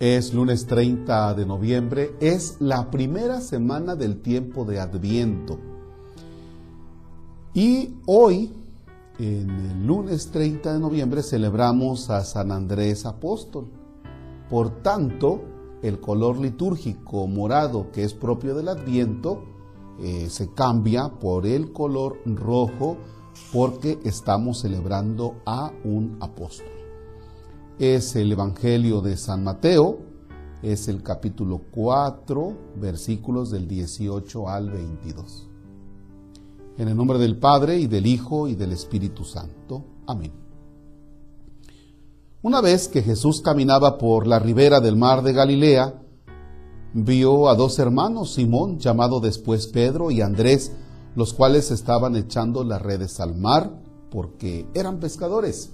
Es lunes 30 de noviembre, es la primera semana del tiempo de Adviento. Y hoy, en el lunes 30 de noviembre, celebramos a San Andrés Apóstol. Por tanto, el color litúrgico morado que es propio del Adviento eh, se cambia por el color rojo porque estamos celebrando a un apóstol es el Evangelio de San Mateo, es el capítulo 4, versículos del 18 al 22. En el nombre del Padre y del Hijo y del Espíritu Santo. Amén. Una vez que Jesús caminaba por la ribera del mar de Galilea, vio a dos hermanos, Simón, llamado después Pedro, y Andrés, los cuales estaban echando las redes al mar porque eran pescadores.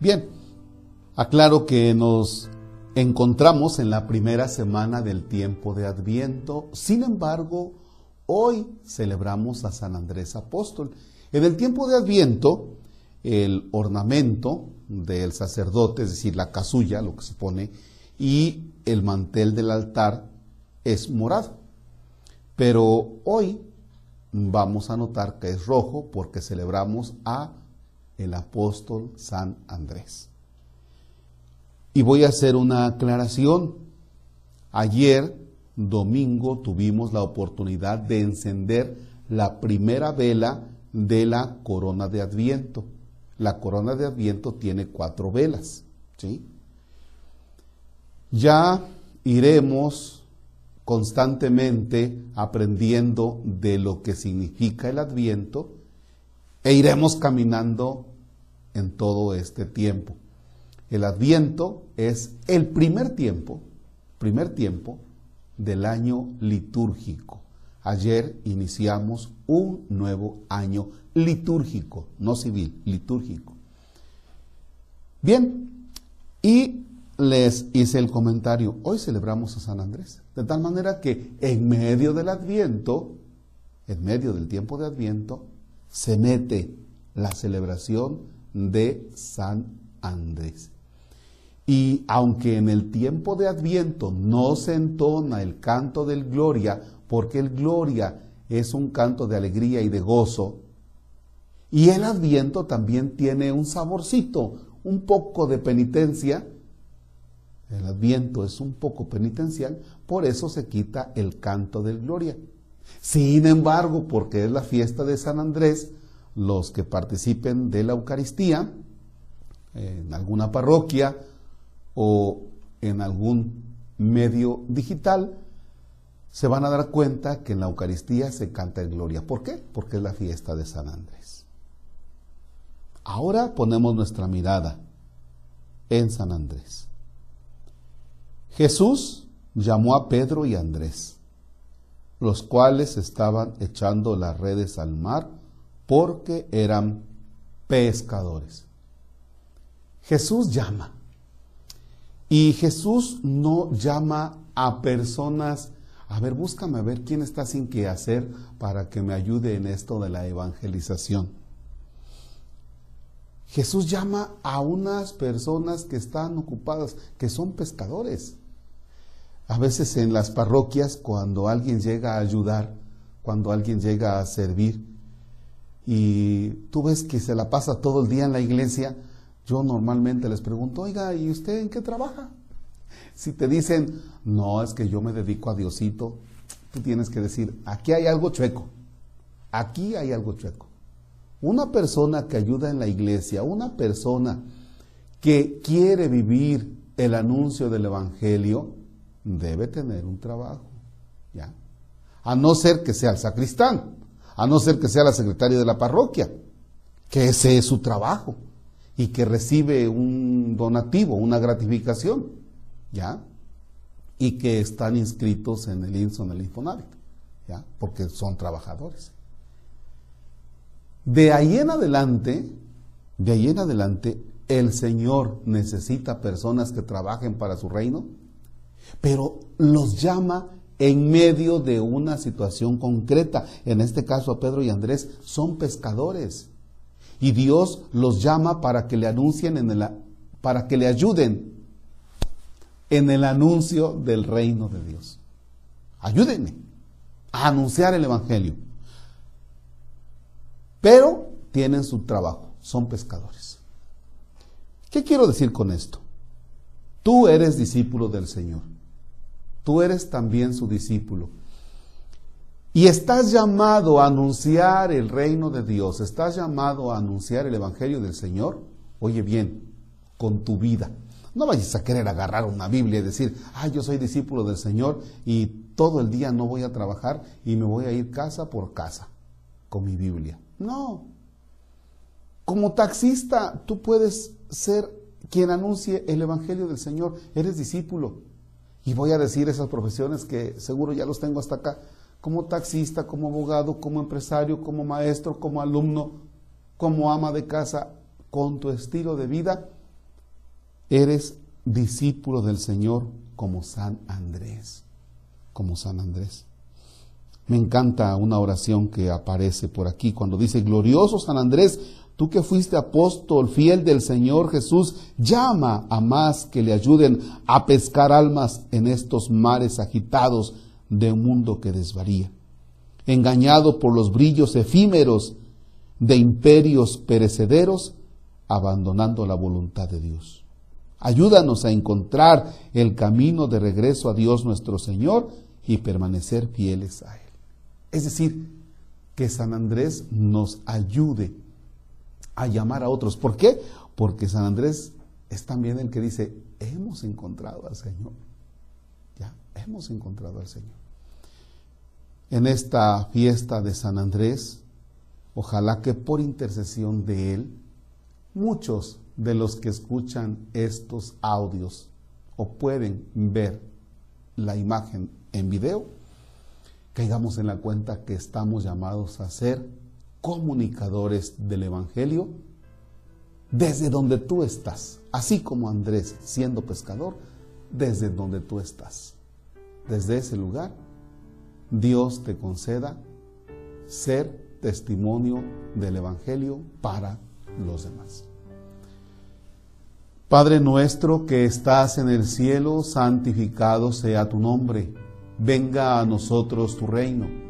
Bien, aclaro que nos encontramos en la primera semana del tiempo de Adviento, sin embargo, hoy celebramos a San Andrés Apóstol. En el tiempo de Adviento, el ornamento del sacerdote, es decir, la casulla, lo que se pone, y el mantel del altar es morado. Pero hoy vamos a notar que es rojo porque celebramos a el apóstol San Andrés. Y voy a hacer una aclaración. Ayer, domingo, tuvimos la oportunidad de encender la primera vela de la corona de Adviento. La corona de Adviento tiene cuatro velas. ¿sí? Ya iremos constantemente aprendiendo de lo que significa el Adviento e iremos caminando en todo este tiempo. El adviento es el primer tiempo, primer tiempo del año litúrgico. Ayer iniciamos un nuevo año litúrgico, no civil, litúrgico. Bien, y les hice el comentario, hoy celebramos a San Andrés, de tal manera que en medio del adviento, en medio del tiempo de adviento, se mete la celebración de San Andrés. Y aunque en el tiempo de Adviento no se entona el canto del Gloria, porque el Gloria es un canto de alegría y de gozo, y el Adviento también tiene un saborcito, un poco de penitencia, el Adviento es un poco penitencial, por eso se quita el canto del Gloria. Sin embargo, porque es la fiesta de San Andrés, los que participen de la Eucaristía en alguna parroquia o en algún medio digital, se van a dar cuenta que en la Eucaristía se canta el Gloria. ¿Por qué? Porque es la fiesta de San Andrés. Ahora ponemos nuestra mirada en San Andrés. Jesús llamó a Pedro y Andrés, los cuales estaban echando las redes al mar porque eran pescadores. Jesús llama. Y Jesús no llama a personas, a ver, búscame a ver quién está sin qué hacer para que me ayude en esto de la evangelización. Jesús llama a unas personas que están ocupadas, que son pescadores. A veces en las parroquias, cuando alguien llega a ayudar, cuando alguien llega a servir, y tú ves que se la pasa todo el día en la iglesia, yo normalmente les pregunto, oiga, ¿y usted en qué trabaja? Si te dicen, no, es que yo me dedico a Diosito, tú tienes que decir, aquí hay algo chueco, aquí hay algo chueco. Una persona que ayuda en la iglesia, una persona que quiere vivir el anuncio del Evangelio, debe tener un trabajo, ¿ya? A no ser que sea el sacristán, a no ser que sea la secretaria de la parroquia, que ese es su trabajo. y que recibe un donativo, una gratificación, ¿ya? Y que están inscritos en el INSO, en el Infonavit, ¿ya? Porque son trabajadores. De ahí en adelante, de ahí en adelante, el Señor necesita personas que trabajen para su reino, pero los llama en medio de una situación concreta. En este caso Pedro y Andrés son pescadores. Y Dios los llama para que le anuncien en el, para que le ayuden en el anuncio del reino de Dios. Ayúdenme a anunciar el evangelio. Pero tienen su trabajo, son pescadores. ¿Qué quiero decir con esto? Tú eres discípulo del Señor. Tú eres también su discípulo y estás llamado a anunciar el reino de Dios, estás llamado a anunciar el Evangelio del Señor, oye bien, con tu vida. No vayas a querer agarrar una Biblia y decir, ah, yo soy discípulo del Señor y todo el día no voy a trabajar y me voy a ir casa por casa con mi Biblia. No. Como taxista, tú puedes ser quien anuncie el Evangelio del Señor. Eres discípulo. Y voy a decir esas profesiones que seguro ya los tengo hasta acá como taxista, como abogado, como empresario, como maestro, como alumno, como ama de casa, con tu estilo de vida, eres discípulo del Señor como San Andrés, como San Andrés. Me encanta una oración que aparece por aquí cuando dice, glorioso San Andrés, tú que fuiste apóstol fiel del Señor Jesús, llama a más que le ayuden a pescar almas en estos mares agitados de un mundo que desvaría, engañado por los brillos efímeros de imperios perecederos, abandonando la voluntad de Dios. Ayúdanos a encontrar el camino de regreso a Dios nuestro Señor y permanecer fieles a Él. Es decir, que San Andrés nos ayude a llamar a otros. ¿Por qué? Porque San Andrés es también el que dice, hemos encontrado al Señor. Ya, hemos encontrado al Señor en esta fiesta de San Andrés, ojalá que por intercesión de Él, muchos de los que escuchan estos audios o pueden ver la imagen en video, caigamos en la cuenta que estamos llamados a ser comunicadores del Evangelio desde donde tú estás, así como Andrés siendo pescador, desde donde tú estás, desde ese lugar Dios te conceda ser testimonio del Evangelio para los demás. Padre nuestro que estás en el cielo, santificado sea tu nombre. Venga a nosotros tu reino.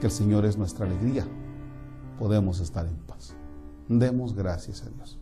Que el Señor es nuestra alegría. Podemos estar en paz. Demos gracias a Dios.